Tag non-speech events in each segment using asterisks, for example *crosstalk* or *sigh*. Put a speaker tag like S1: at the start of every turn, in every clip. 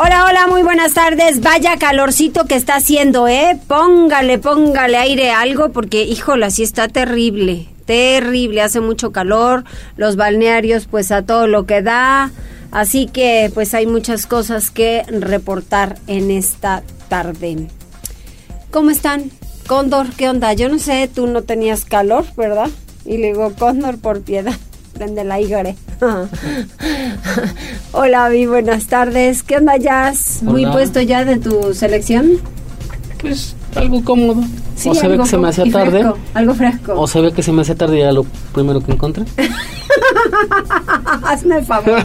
S1: Hola, hola, muy buenas tardes. Vaya calorcito que está haciendo, ¿eh? Póngale, póngale aire algo porque, híjole, así está terrible, terrible, hace mucho calor, los balnearios pues a todo lo que da, así que pues hay muchas cosas que reportar en esta tarde. ¿Cómo están? Cóndor, ¿qué onda? Yo no sé, tú no tenías calor, ¿verdad? Y le digo, Cóndor, por piedad, prende la igre. *laughs* Hola, Vi, buenas tardes. ¿Qué onda, Jazz? ¿Muy
S2: Hola.
S1: puesto ya de tu selección?
S2: Pues algo cómodo.
S1: Sí,
S2: o se ve que se me hacía tarde.
S1: fresco, algo fresco.
S2: O se ve que se me hacía tarde y era lo primero que encontré. *laughs*
S1: Hazme el favor. *laughs*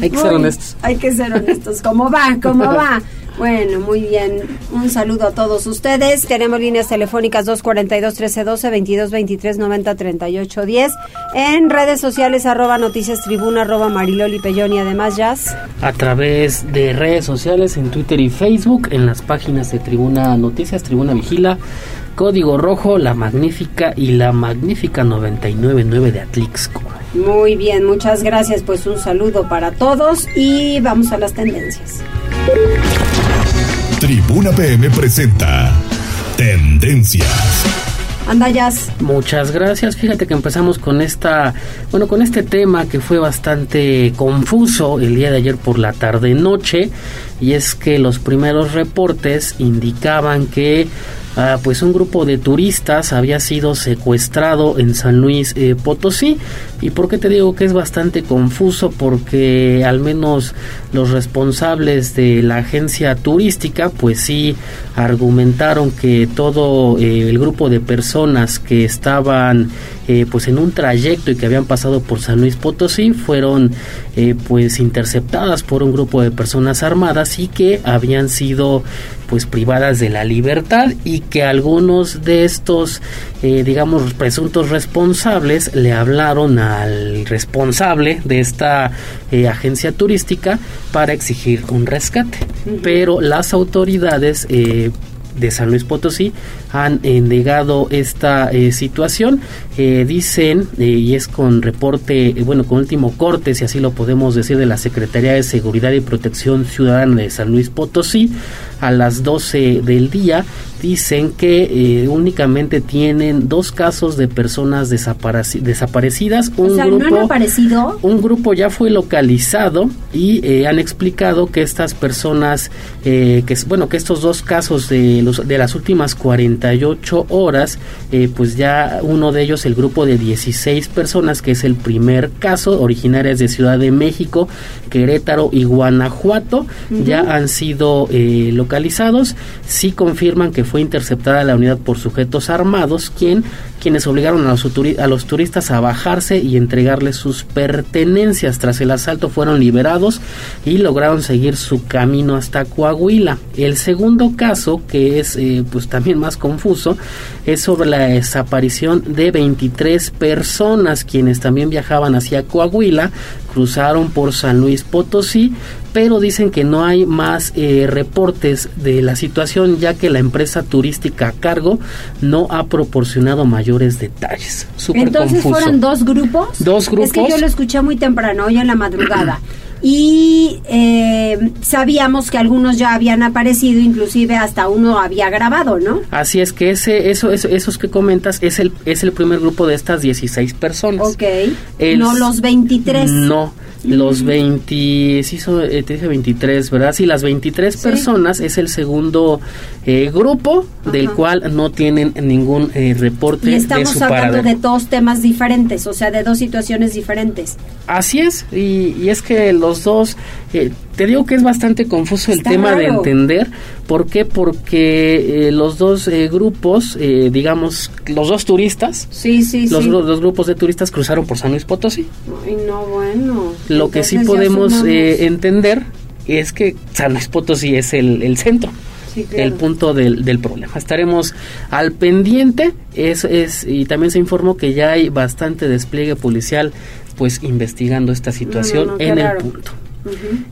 S2: Hay que ser
S1: Muy-
S2: honestos.
S1: Hay que ser honestos. ¿Cómo va? ¿Cómo va? Bueno, muy bien. Un saludo a todos ustedes. Tenemos líneas telefónicas 242-1312, 2223-903810. En redes sociales, arroba noticias tribuna, arroba mariloli Pellón y además jazz.
S2: A través de redes sociales, en Twitter y Facebook, en las páginas de Tribuna Noticias, Tribuna Vigila, Código Rojo, La Magnífica y La Magnífica 999 de Atlixco.
S1: Muy bien, muchas gracias. Pues un saludo para todos y vamos a las tendencias.
S3: Tribuna PM presenta Tendencias.
S1: Anda, jazz.
S2: Muchas gracias. Fíjate que empezamos con esta, bueno, con este tema que fue bastante confuso el día de ayer por la tarde noche y es que los primeros reportes indicaban que ah, pues un grupo de turistas había sido secuestrado en San Luis eh, Potosí. Y por qué te digo que es bastante confuso porque al menos los responsables de la agencia turística pues sí argumentaron que todo eh, el grupo de personas que estaban eh, pues en un trayecto y que habían pasado por San Luis Potosí fueron eh, pues interceptadas por un grupo de personas armadas y que habían sido pues privadas de la libertad y que algunos de estos eh, digamos presuntos responsables le hablaron al responsable de esta eh, agencia turística para exigir un rescate pero las autoridades eh, de San Luis Potosí han eh, negado esta eh, situación. Eh, dicen, y es con reporte, bueno, con último corte, si así lo podemos decir, de la Secretaría de Seguridad y Protección Ciudadana de San Luis Potosí, a las 12 del día, dicen que eh, únicamente tienen dos casos de personas desapareci- desaparecidas. Un
S1: o sea,
S2: grupo,
S1: ¿no han aparecido?
S2: un grupo ya fue localizado y eh, han explicado que estas personas, eh, que es- bueno, que estos dos casos de, los, de las últimas 48 horas, eh, pues ya uno de ellos, el grupo de 16 personas, que es el primer caso, originarias de Ciudad de México, Querétaro y Guanajuato, ya han sido eh, localizados. Sí confirman que fue interceptada la unidad por sujetos armados, quien, quienes obligaron a los, a los turistas a bajarse y entregarles sus pertenencias. Tras el asalto fueron liberados y lograron seguir su camino hasta Coahuila. El segundo caso, que es eh, pues también más confuso, es sobre la desaparición de 23 personas quienes también viajaban hacia Coahuila, cruzaron por San Luis Potosí, pero dicen que no hay más eh, reportes de la situación ya que la empresa turística a cargo no ha proporcionado mayores detalles. Súper
S1: Entonces
S2: confuso.
S1: fueron dos grupos.
S2: Dos
S1: Es que
S2: grupos.
S1: yo lo escuché muy temprano, hoy en la madrugada. Y eh, sabíamos que algunos ya habían aparecido, inclusive hasta uno había grabado, ¿no?
S2: Así es que ese, eso, eso- esos que comentas es el, es el primer grupo de estas 16 personas.
S1: Ok.
S2: El-
S1: no los 23.
S2: No, los 20, sí, son, eh, te dije 23, ¿verdad? Sí, las 23
S1: Sí.
S2: personas es el segundo eh, grupo del cual no tienen ningún eh, reporte
S1: Y
S2: de
S1: estamos
S2: su
S1: hablando
S2: paradero.
S1: de dos temas diferentes, o sea, de dos situaciones diferentes.
S2: Así es, y, y es que los dos, eh, te digo que es bastante confuso el
S1: Está
S2: tema de entender. ¿Por qué? Porque eh, los dos eh, grupos, eh, digamos, los dos turistas,
S1: Sí, sí,
S2: los,
S1: sí.
S2: dos grupos de turistas cruzaron por San Luis Potosí.
S1: Ay, no, bueno.
S2: Lo que sí podemos eh, entender es que San Luis Potosí es el, el centro. el punto del, del, problema. Estaremos al pendiente es, es, y también se informó que ya hay bastante despliegue policial pues investigando esta situación en el punto.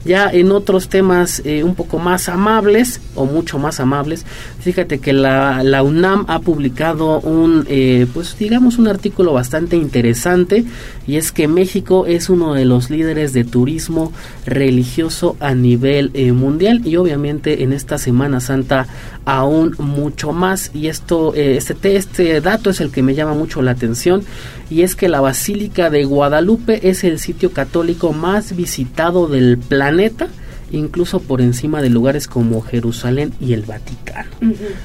S2: Ya en otros temas eh, un poco más amables o mucho más amables, fíjate que la, UNAM ha publicado un, eh, pues digamos, un artículo bastante interesante y es que México es uno de los líderes de turismo religioso a nivel eh, mundial y obviamente en esta Semana Santa aún mucho más. Y esto, este, este dato es el que me llama mucho la atención y es que la Basílica de Guadalupe es el sitio católico más visitado del planeta incluso por encima de lugares como Jerusalén y el Vaticano.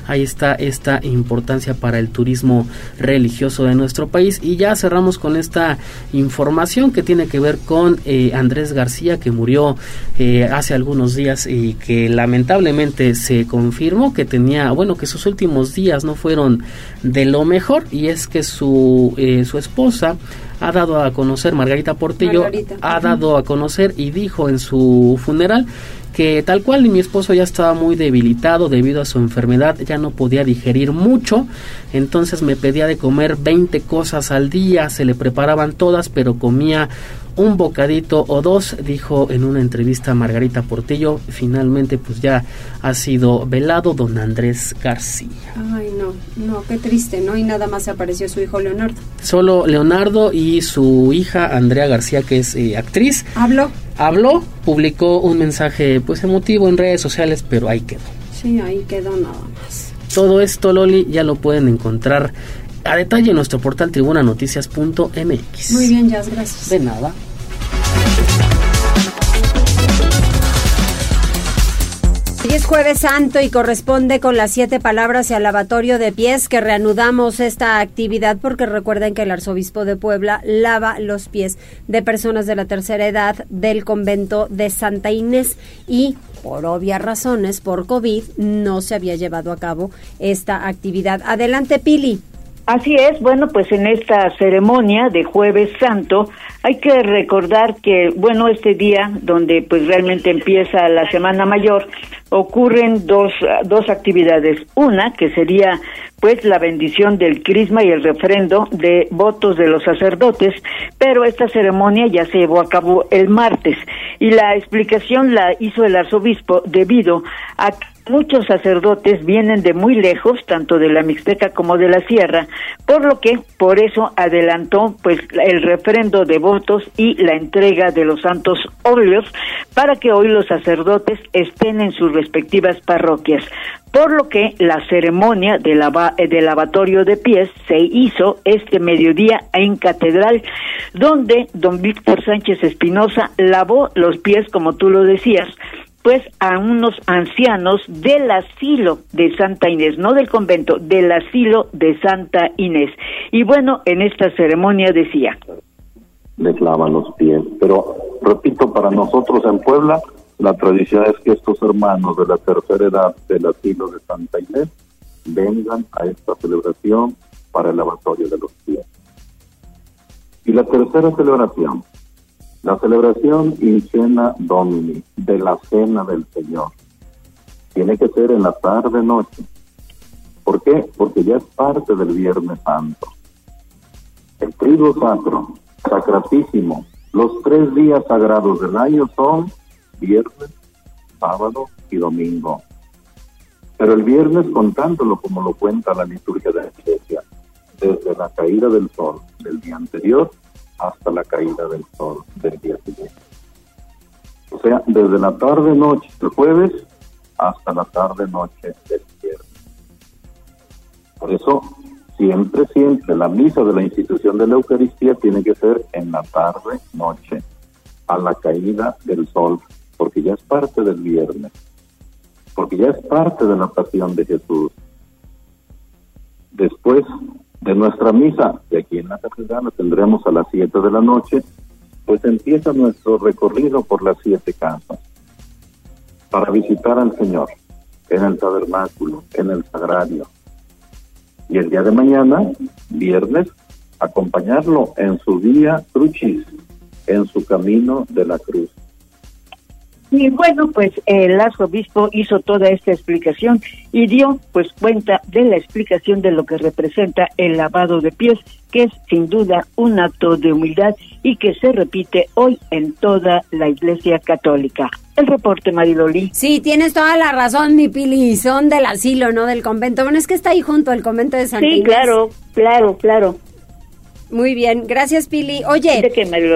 S2: Ahí está esta importancia para el turismo religioso de nuestro país. Y ya cerramos con esta información que tiene que ver con eh, Andrés García, que murió eh, hace algunos días y que lamentablemente se confirmó que tenía, bueno, que sus últimos días no fueron de lo mejor y es que su, eh, su esposa ha dado a conocer, Margarita Portillo, ha dado a conocer y dijo en su funeral que tal cual mi esposo ya estaba muy debilitado debido a su enfermedad, ya no podía digerir mucho, entonces me pedía de comer 20 cosas al día, se le preparaban todas, pero comía un bocadito o dos, dijo en una entrevista Margarita Portillo. Finalmente, pues ya ha sido velado don Andrés García.
S1: Ay, no, no, qué triste, ¿no? Y nada más apareció su hijo Leonardo.
S2: Solo Leonardo y su hija Andrea García, que es eh, actriz.
S1: Habló
S2: habló, publicó un mensaje pues emotivo en redes sociales, pero ahí quedó.
S1: Sí, ahí quedó nada más.
S2: Todo esto, Loli, ya lo pueden encontrar a detalle en nuestro portal tribunanoticias.mx.
S1: Muy bien, Jazz, gracias.
S2: De nada.
S1: Es jueves santo y corresponde con las siete palabras y al lavatorio de pies que reanudamos esta actividad porque recuerden que el arzobispo de Puebla lava los pies de personas de la tercera edad del convento de Santa Inés y por obvias razones, por COVID, no se había llevado a cabo esta actividad. Adelante, Pili.
S4: Así es, bueno, pues en esta ceremonia de jueves santo hay que recordar que, bueno, este día donde pues realmente empieza la Semana Mayor, ocurren dos, dos actividades. Una, que sería pues la bendición del crisma y el refrendo de votos de los sacerdotes, pero esta ceremonia ya se llevó a cabo el martes y la explicación la hizo el arzobispo debido a que muchos sacerdotes vienen de muy lejos, tanto de la Mixteca como de la Sierra, por lo que por eso adelantó pues el refrendo de votos y la entrega de los santos óleos para que hoy los sacerdotes estén en sus respectivas parroquias. Por lo que la ceremonia de, lavatorio de pies se hizo este mediodía en Catedral, donde don Víctor Sánchez Espinosa lavó los pies, como tú lo decías, pues a unos ancianos del asilo de Santa Inés, no del convento, del asilo de Santa Inés. Y bueno, en esta ceremonia decía.
S5: Les lava los pies, pero repito, para nosotros en Puebla la tradición es que estos hermanos de la tercera edad del asilo de Santa Inés vengan a esta celebración para el lavatorio de los pies. Y la tercera celebración, la celebración in cena domini, de la cena del Señor, tiene que ser en la tarde-noche. ¿Por qué? Porque ya es parte del Viernes Santo. El trigo sacro, sacratísimo, los tres días sagrados del año son viernes, sábado y domingo. Pero el viernes contándolo como lo cuenta la liturgia de la iglesia, desde la caída del sol del día anterior hasta la caída del sol del día siguiente. O sea, desde la tarde-noche del jueves hasta la tarde-noche del viernes. Por eso, siempre, siempre, la misa de la institución de la Eucaristía tiene que ser en la tarde-noche, a la caída del sol porque ya es parte del viernes, porque ya es parte de la pasión de Jesús. Después de nuestra misa, de aquí en la catedral, tendremos a las 7 de la noche, pues empieza nuestro recorrido por las siete casas para visitar al Señor en el tabernáculo, en el sagrario. Y el día de mañana, viernes, acompañarlo en su día crucis, en su camino de la cruz
S4: Y bueno, pues el arzobispo hizo toda esta explicación y dio pues cuenta de la explicación de lo que representa el lavado de pies, que es sin duda un acto de humildad y que se repite hoy en toda la Iglesia Católica. El reporte, Mariloli.
S1: Sí, tienes toda la razón, mi Pili, son del asilo, no del convento. Bueno, es que está ahí junto al convento de San
S4: Sí, claro, claro, claro.
S1: Muy bien, gracias Pili. Oye,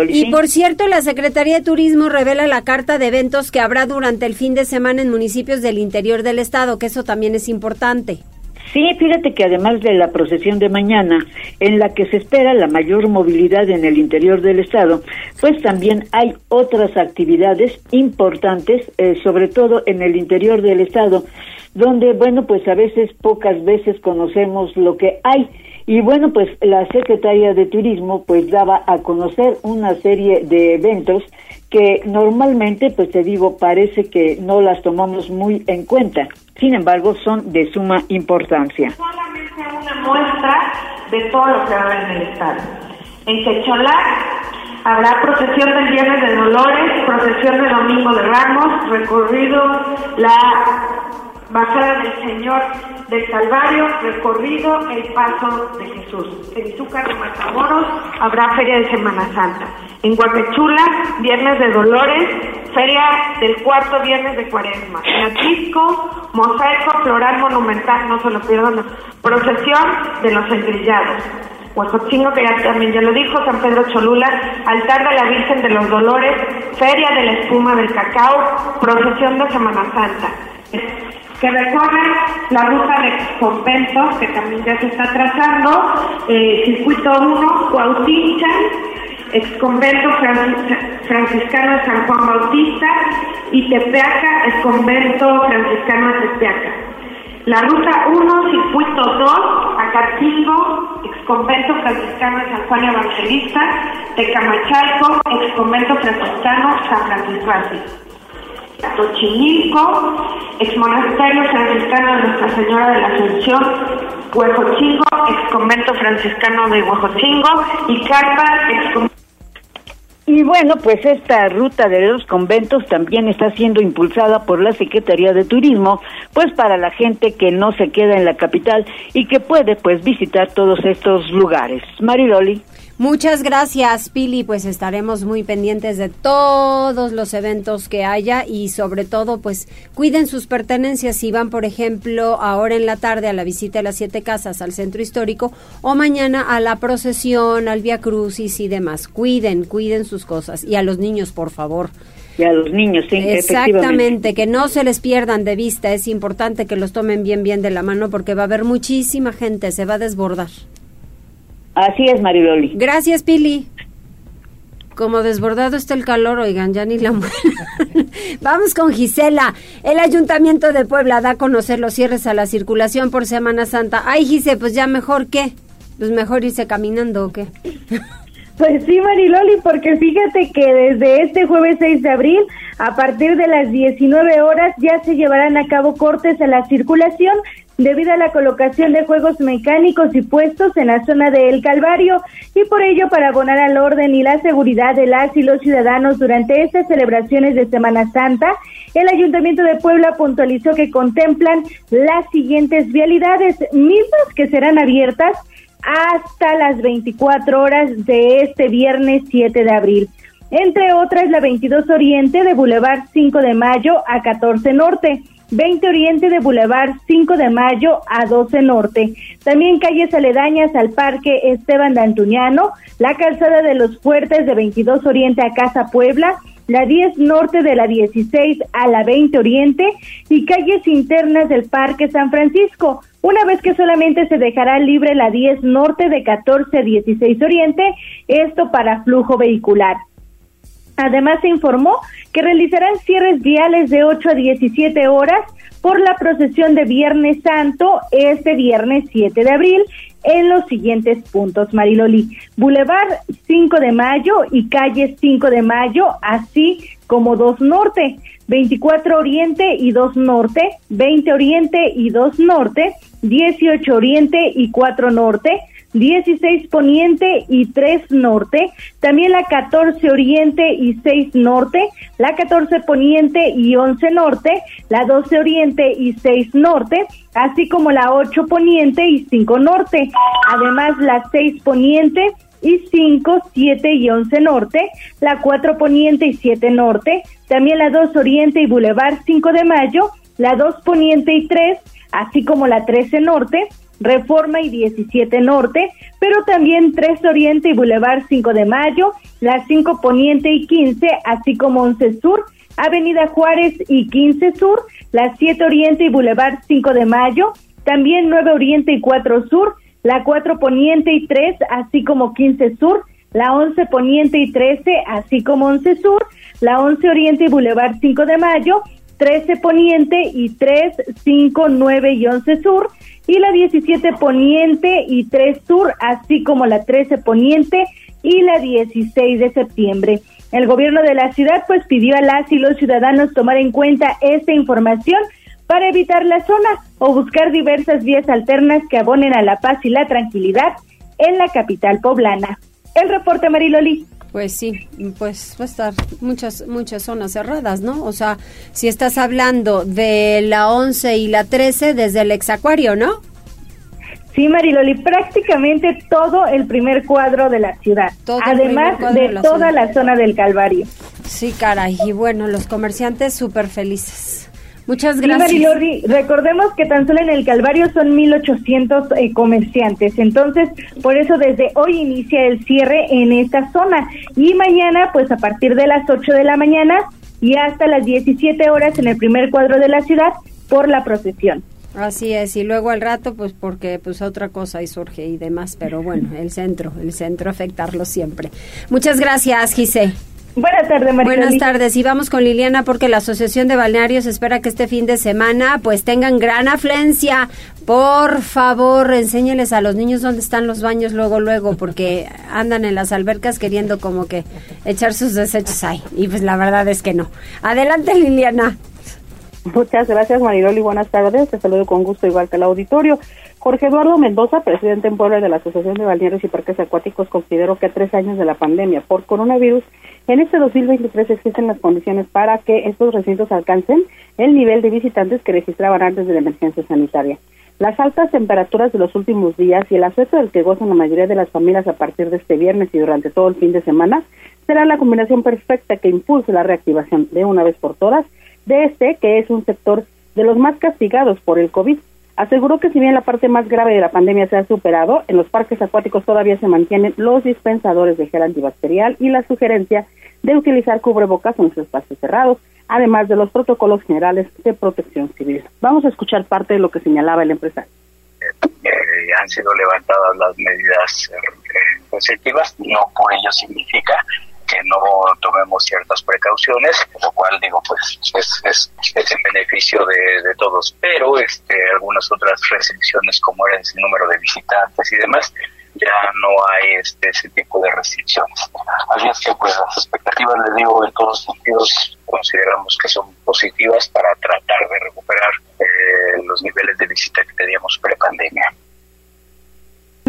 S1: y por cierto, la Secretaría de Turismo revela la carta de eventos que habrá durante el fin de semana en municipios del interior del estado, que eso también es importante.
S4: Sí, fíjate que además de la procesión de mañana, en la que se espera la mayor movilidad en el interior del estado, pues también hay otras actividades importantes, eh, sobre todo en el interior del estado, donde, bueno, pues a veces, pocas veces conocemos lo que hay y bueno, pues la secretaria de Turismo pues daba a conocer una serie de eventos que normalmente, pues te digo, parece que no las tomamos muy en cuenta. Sin embargo, son de suma importancia.
S6: Solamente una muestra de todo lo que haber en el estado. En Quecholá habrá procesión del Viernes de Dolores, procesión de Domingo de Ramos, recorrido la Bajada del Señor del Calvario, recorrido el paso de Jesús. En Izúcar de Matamoros habrá Feria de Semana Santa. En Guapechula, Viernes de Dolores, Feria del cuarto Viernes de Cuaresma. En Atlisco, Mosaico Floral Monumental, no se lo pierdan, procesión de los engrillados. Huejotzingo, que ya también ya lo dijo, San Pedro Cholula, altar de la Virgen de los Dolores, Feria de la Espuma del Cacao, procesión de Semana Santa que recorre la ruta de conventos, que también ya se está trazando, eh, circuito 1, Cuautincha, ex convento franciscano de San Juan Bautista, y Tepeaca, ex convento franciscano de Tepeaca. La ruta 1, circuito 2, Acatingo, ex convento franciscano de San Juan Evangelista, Tecamachalco, ex convento franciscano San Francisco. Tochimilco, ex monasterio franciscano de Nuestra Señora de la Asunción, Huejochingo, ex convento franciscano de Huejochingo y Carpa, ex
S4: y bueno, pues esta ruta de los conventos también está siendo impulsada por la Secretaría de Turismo, pues para la gente que no se queda en la capital y que puede pues visitar todos estos lugares. Mariloli.
S1: Muchas gracias, Pili. Pues estaremos muy pendientes de todos los eventos que haya y sobre todo, pues cuiden sus pertenencias si van, por ejemplo, ahora en la tarde a la visita de las siete casas al centro histórico o mañana a la procesión, al Via Crucis y demás. Cuiden, cuiden sus cosas y a los niños, por favor.
S4: Y a los niños, sí,
S1: Exactamente, que no se les pierdan de vista. Es importante que los tomen bien, bien de la mano porque va a haber muchísima gente, se va a desbordar.
S4: Así es, Mariloli.
S1: Gracias, Pili. Como desbordado está el calor, oigan, ya ni la *laughs* Vamos con Gisela. El Ayuntamiento de Puebla da a conocer los cierres a la circulación por Semana Santa. Ay, Gise, pues ya mejor qué. Pues mejor irse caminando o qué. *laughs*
S7: Pues sí, Mariloli, porque fíjate que desde este jueves 6 de abril, a partir de las 19 horas, ya se llevarán a cabo cortes a la circulación debido a la colocación de juegos mecánicos y puestos en la zona de El Calvario y por ello para abonar al orden y la seguridad de las y los ciudadanos durante estas celebraciones de Semana Santa, el Ayuntamiento de Puebla puntualizó que contemplan las siguientes vialidades mismas que serán abiertas hasta las 24 horas de este viernes 7 de abril. Entre otras, la 22 Oriente de Boulevard 5 de Mayo a 14 Norte, 20 Oriente de Boulevard 5 de Mayo a 12 Norte. También calles aledañas al Parque Esteban de Antuñano, la calzada de los Fuertes de 22 Oriente a Casa Puebla, la 10 Norte de la 16 a la 20 Oriente y calles internas del Parque San Francisco. Una vez que solamente se dejará libre la 10 Norte de 14 a 16 Oriente, esto para flujo vehicular. Además, se informó que realizarán cierres viales de 8 a 17 horas por la procesión de Viernes Santo este viernes 7 de abril en los siguientes puntos, Mariloli. Boulevard 5 de Mayo y calle 5 de Mayo, así como 2 Norte, 24 Oriente y 2 Norte, 20 Oriente y 2 Norte, 18 Oriente y 4 Norte, 16 poniente y 3 norte, también la 14 oriente y 6 norte, la 14 poniente y 11 norte, la 12 oriente y 6 norte, así como la 8 poniente y 5 norte, además la 6 poniente y 5, 7 y 11 norte, la 4 poniente y 7 norte, también la 2 oriente y bulevar 5 de mayo, la 2 poniente y 3, así como la 13 norte, Reforma y 17 Norte, pero también 3 Oriente y Boulevard 5 de Mayo, la 5 Poniente y 15, así como 11 Sur, Avenida Juárez y 15 Sur, la 7 Oriente y Boulevard 5 de Mayo, también 9 Oriente y 4 Sur, la 4 Poniente y 3, así como 15 Sur, la 11 Poniente y 13, así como 11 Sur, la 11 Oriente y Boulevard 5 de Mayo, 13 Poniente y 3, 5, 9 y 11 Sur, y la 17 Poniente y 3 Sur, así como la 13 Poniente y la 16 de septiembre. El gobierno de la ciudad pues pidió a las y los ciudadanos tomar en cuenta esta información para evitar la zona o buscar diversas vías alternas que abonen a la paz y la tranquilidad en la capital poblana. El reporte Mariloli.
S1: Pues sí, pues va a estar muchas muchas zonas cerradas, ¿no? O sea, si estás hablando de la 11 y la 13 desde el exacuario, ¿no?
S7: Sí, Mariloli, prácticamente todo el primer cuadro de la ciudad, además de, toda la zona del Calvario.
S1: Sí, caray, y bueno, los comerciantes súper felices. Muchas gracias.
S7: Sí, recordemos que tan solo en el Calvario son 1.800 eh, comerciantes, entonces por eso desde hoy inicia el cierre en esta zona y mañana pues a partir de las 8 de la mañana y hasta las 17 horas en el primer cuadro de la ciudad por la procesión.
S1: Así es, y luego al rato, pues porque pues otra cosa y surge y demás, pero bueno, el centro, el centro afectarlo siempre. Muchas gracias, Gise.
S7: Buenas tardes, María.
S1: Buenas tardes. Y vamos con Liliana porque la Asociación de Balnearios espera que este fin de semana pues tengan gran afluencia. Por favor, enséñeles a los niños dónde están los baños luego, luego, porque andan en las albercas queriendo como que echar sus desechos ahí. Y pues la verdad es que no. Adelante, Liliana.
S8: Muchas gracias, Mariloli. Buenas tardes. Te saludo con gusto, igual que el auditorio. Jorge Eduardo Mendoza, presidente en Puebla de la Asociación de Balnearios y Parques Acuáticos, consideró que a tres años de la pandemia por coronavirus, en este 2023 existen las condiciones para que estos recintos alcancen el nivel de visitantes que registraban antes de la emergencia sanitaria. Las altas temperaturas de los últimos días y el aspecto del que gozan la mayoría de las familias a partir de este viernes y durante todo el fin de semana será la combinación perfecta que impulse la reactivación de una vez por todas de este, que es un sector de los más castigados por el COVID. Aseguró que si bien la parte más grave de la pandemia se ha superado, en los parques acuáticos todavía se mantienen los dispensadores de gel antibacterial y la sugerencia de utilizar cubrebocas en los espacios cerrados, además de los protocolos generales de protección civil. Vamos a escuchar parte de lo que señalaba el empresario.
S9: Eh, han sido levantadas las medidas eh, restrictivas, no por ello significa que no tomemos ciertas precauciones, lo cual digo pues es, es, es en beneficio de, de, todos, pero este algunas otras restricciones como era el número de visitantes y demás ya no hay este ese tipo de restricciones. Así es que pues las expectativas, les digo, en todos sentidos consideramos que son positivas para tratar de recuperar eh, los niveles de visita que teníamos pre-pandemia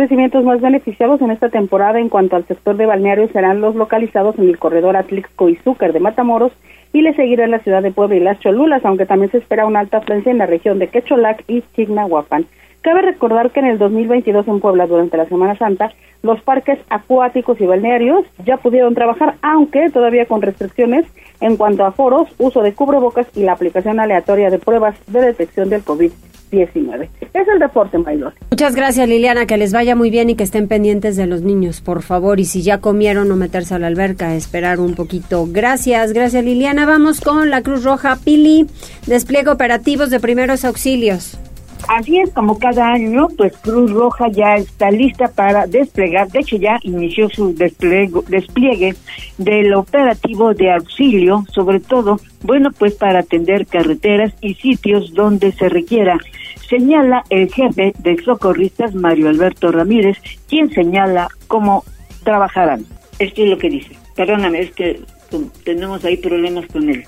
S8: establecimientos más beneficiados en esta temporada en cuanto al sector de balnearios serán los localizados en el corredor Atlixco y Zúcar de Matamoros y le seguirán la ciudad de Puebla y las Cholulas, aunque también se espera una alta afluencia en la región de Quecholac y Chignahuapan. Cabe recordar que en el 2022 en Puebla, durante la Semana Santa, los parques acuáticos y balnearios ya pudieron trabajar, aunque todavía con restricciones en cuanto a foros, uso de cubrebocas y la aplicación aleatoria de pruebas de detección del COVID-19. Es el deporte, Maylor.
S1: Muchas gracias, Liliana. Que les vaya muy bien y que estén pendientes de los niños, por favor. Y si ya comieron, no meterse a la alberca, esperar un poquito. Gracias, gracias, Liliana. Vamos con la Cruz Roja Pili. Despliegue operativos de primeros auxilios.
S10: Así es, como cada año, pues Cruz Roja ya está lista para desplegar, de hecho ya inició su despliegue, del operativo de auxilio, sobre todo, bueno, pues para atender carreteras y sitios donde se requiera. Señala el jefe de socorristas, Mario Alberto Ramírez, quien señala cómo trabajarán. Esto es lo que dice. Perdóname, es que tenemos ahí problemas con él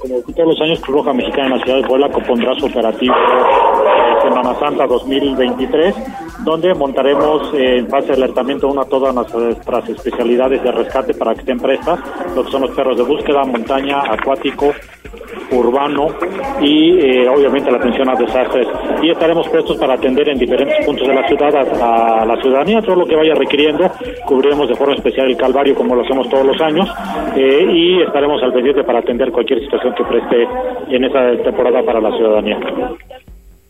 S11: como todos los años, Cruz Roja Mexicana en la ciudad de Puebla compondrá su operativo Semana Santa 2023 donde montaremos eh, en fase de alertamiento una todas nuestras especialidades de rescate para que estén prestas, lo que son los perros de búsqueda, montaña, acuático, urbano y eh, obviamente la atención a desastres. Y estaremos prestos para atender en diferentes puntos de la ciudad a, la ciudadanía, todo lo que vaya requiriendo. Cubriremos de forma especial el Calvario como lo hacemos todos los años eh, y estaremos al pendiente para atender cualquier situación que preste en esa temporada para la ciudadanía.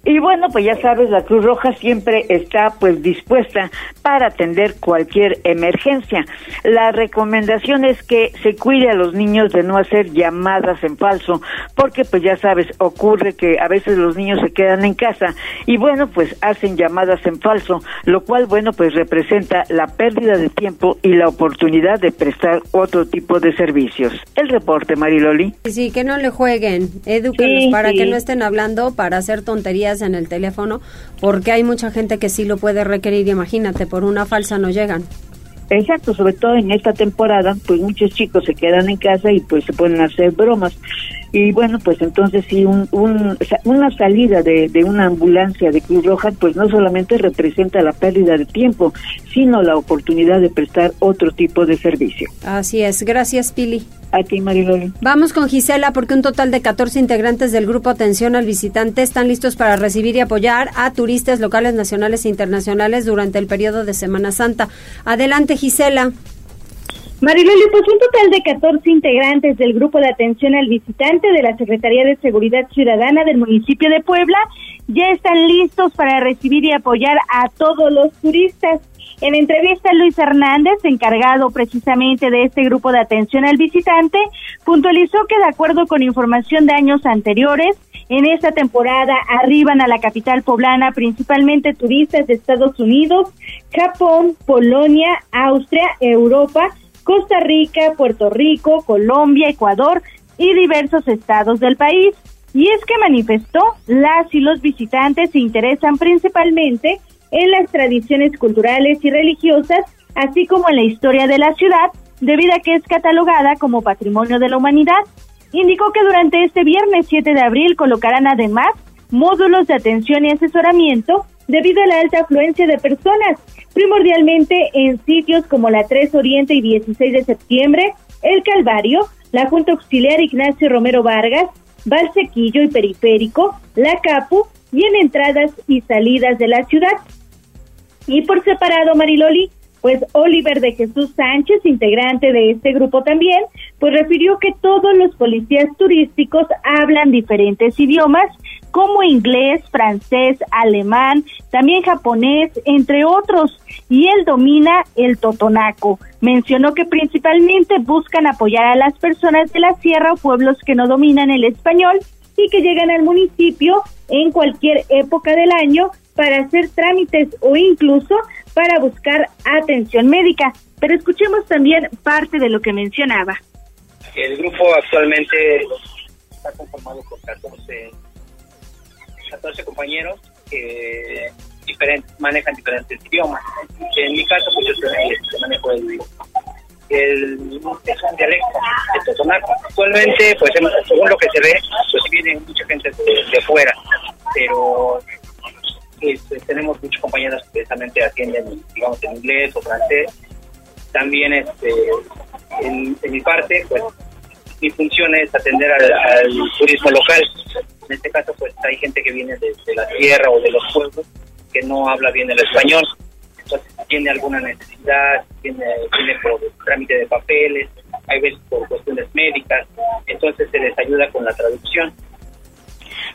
S10: Y bueno, pues ya sabes, la Cruz Roja siempre está pues dispuesta para atender cualquier emergencia. La recomendación es que se cuide a los niños de no hacer llamadas en falso, porque pues ya sabes, ocurre que a veces los niños se quedan en casa y bueno, pues hacen llamadas en falso, lo cual bueno, pues representa la pérdida de tiempo y la oportunidad de prestar otro tipo de servicios. El reporte, Mariloli.
S1: Sí, que no le jueguen, edúquenlos para que no estén hablando para hacer tonterías en el teléfono, porque hay mucha gente que sí lo puede requerir, imagínate, por una falsa no llegan.
S10: Exacto, sobre todo en esta temporada, pues muchos chicos se quedan en casa y pues se pueden hacer bromas. Y bueno, pues entonces sí, un, una salida de, de, una ambulancia de Cruz Roja, pues no solamente representa la pérdida de tiempo, sino la oportunidad de prestar otro tipo de servicio.
S1: Así es, gracias Pili.
S10: A ti, Mariloli.
S1: Vamos con Gisela porque un total de 14 integrantes del grupo Atención al Visitante están listos para recibir y apoyar a turistas locales, nacionales e internacionales durante el periodo de Semana Santa. Adelante, Gisela.
S7: Mariloli, pues un total de 14 integrantes del grupo de atención al visitante de la Secretaría de Seguridad Ciudadana del municipio de Puebla ya están listos para recibir y apoyar a todos los turistas. En entrevista, Luis Hernández, encargado precisamente de este grupo de atención al visitante, puntualizó que de acuerdo con información de años anteriores, en esta temporada arriban a la capital poblana principalmente turistas de Estados Unidos, Japón, Polonia, Austria, Europa, Costa Rica, Puerto Rico, Colombia, Ecuador y diversos estados del país. Y es que manifestó, las y los visitantes se interesan principalmente en las tradiciones culturales y religiosas, así como en la historia de la ciudad, debido a que es catalogada como Patrimonio de la Humanidad. Indicó que durante este viernes 7 de abril colocarán además módulos de atención y asesoramiento debido a la alta afluencia de personas, primordialmente en sitios como la 3 Oriente y 16 de septiembre, El Calvario, la Junta Auxiliar Ignacio Romero Vargas, Valsequillo y Periférico, La Capu y en entradas y salidas de la ciudad. Y por separado, Mariloli, pues Oliver de Jesús Sánchez, integrante de este grupo también, pues refirió que todos los policías turísticos hablan diferentes idiomas, como inglés, francés, alemán, también japonés, entre otros, y él domina el totonaco. Mencionó que principalmente buscan apoyar a las personas de la sierra o pueblos que no dominan el español y que llegan al municipio en cualquier época del año para hacer trámites o incluso para buscar atención médica. Pero escuchemos también parte de lo que mencionaba.
S12: El grupo actualmente está conformado por 14, 14 compañeros que manejan diferentes idiomas. En mi caso, pues yo manejo el, el, un dialecto de Totonaco. Actualmente, pues según lo que se ve, pues viene mucha gente de, fuera, pero tenemos muchos compañeros que precisamente atienden, digamos, en inglés o francés. También este, en, mi parte, pues mi función es atender al, turismo local. En este caso, pues hay gente que viene de, la tierra o de los pueblos que no habla bien el español. Entonces, tiene alguna necesidad, tiene, tiene por trámite de papeles, hay veces por cuestiones médicas. Entonces, se les ayuda con la traducción.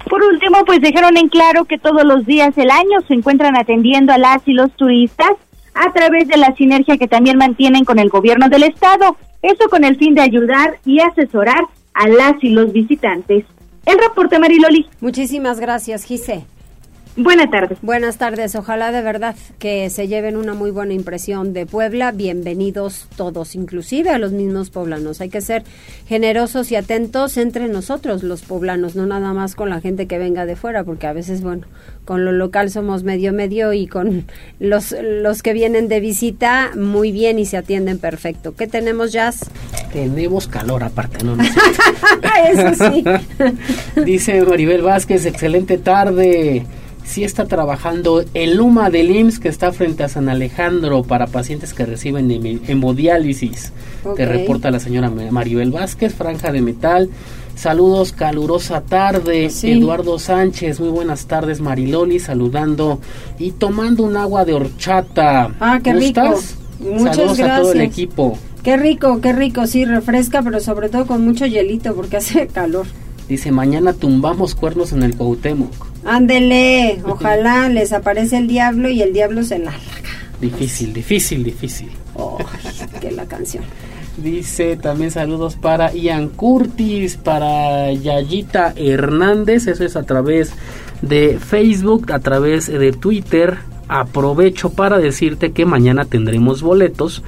S7: Por último, pues dejaron en claro que todos los días del año se encuentran atendiendo a las y los turistas a través de la sinergia que también mantienen con el gobierno del estado, eso con el fin de ayudar y asesorar a las y los visitantes. El reporte Mariloli.
S1: Muchísimas gracias, Gise.
S7: Buenas tardes.
S1: Buenas tardes. Ojalá de verdad que se lleven una muy buena impresión de Puebla. Bienvenidos todos, inclusive a los mismos poblanos. Hay que ser generosos y atentos entre nosotros, los poblanos, no nada más con la gente que venga de fuera, porque a veces, bueno, con lo local somos medio medio y con los, los que vienen de visita muy bien y se atienden perfecto. ¿Qué tenemos, Jazz?
S2: Tenemos calor aparte, ¿no? *laughs*
S1: Eso sí. *laughs*
S2: Dice Maribel Vázquez, excelente tarde. Sí está trabajando el Luma del IMSS que está frente a San Alejandro para pacientes que reciben hemodiálisis. Te reporta la señora Ma- Maribel Vázquez, Franja de Metal. Saludos, calurosa tarde.
S1: Sí.
S2: Eduardo Sánchez, muy buenas tardes. Mariloli, saludando y tomando un agua de horchata.
S1: Ah, qué rico.
S2: ¿Gustas?
S1: Muchas
S2: Saludos a todo el equipo.
S1: Qué rico, qué rico, sí, refresca, pero sobre todo con mucho hielito porque *laughs* hace calor.
S2: Dice, mañana tumbamos cuernos en el Cuauhtémoc.
S1: Ándele, ojalá les aparece el diablo y el diablo se la...
S2: Difícil, difícil, difícil.
S1: Oh, que la canción.
S2: Dice también saludos para Ian Curtis, para Yayita Hernández, eso es a través de Facebook, a través de Twitter. Aprovecho para decirte que mañana tendremos boletos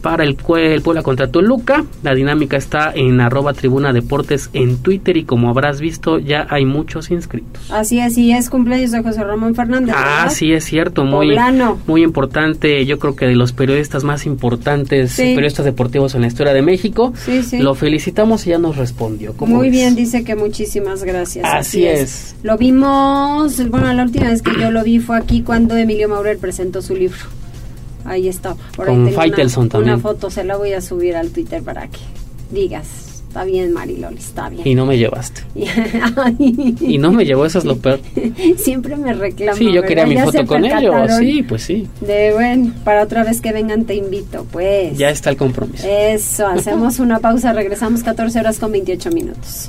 S2: para el, el Puebla contra Toluca. La dinámica está en arroba tribuna deportes en Twitter y como habrás visto ya hay muchos inscritos.
S1: Así es, y es cumpleaños de José Ramón Fernández.
S2: Ah,
S1: ¿verdad?
S2: sí, es cierto, muy,
S1: Poblano.
S2: muy importante, yo creo que de los periodistas más importantes,
S1: Sí.
S2: periodistas deportivos en la historia de México.
S1: Sí, sí.
S2: Lo felicitamos y ya nos respondió. ¿cómo
S1: Muy
S2: ves?
S1: bien, dice que muchísimas gracias.
S2: Así es.
S1: Lo vimos, bueno, la última vez que yo lo vi fue aquí cuando Emilio Maurer presentó su libro. Ahí está. Por
S2: Con Faitelson
S1: una,
S2: también.
S1: Una foto, se la voy a subir al Twitter para que digas. Está bien, Mariloli, está bien.
S2: Y no me llevaste. *laughs* Y no me llevó, eso es lo peor. *laughs*
S1: Siempre me reclama.
S2: Sí, yo quería
S1: ¿verdad?
S2: mi
S1: Ya
S2: foto con ellos. Sí, pues sí.
S1: De bueno, para otra vez que vengan te invito, pues.
S2: Ya está el compromiso.
S1: Eso, hacemos una pausa, regresamos 14 horas con 28 minutos.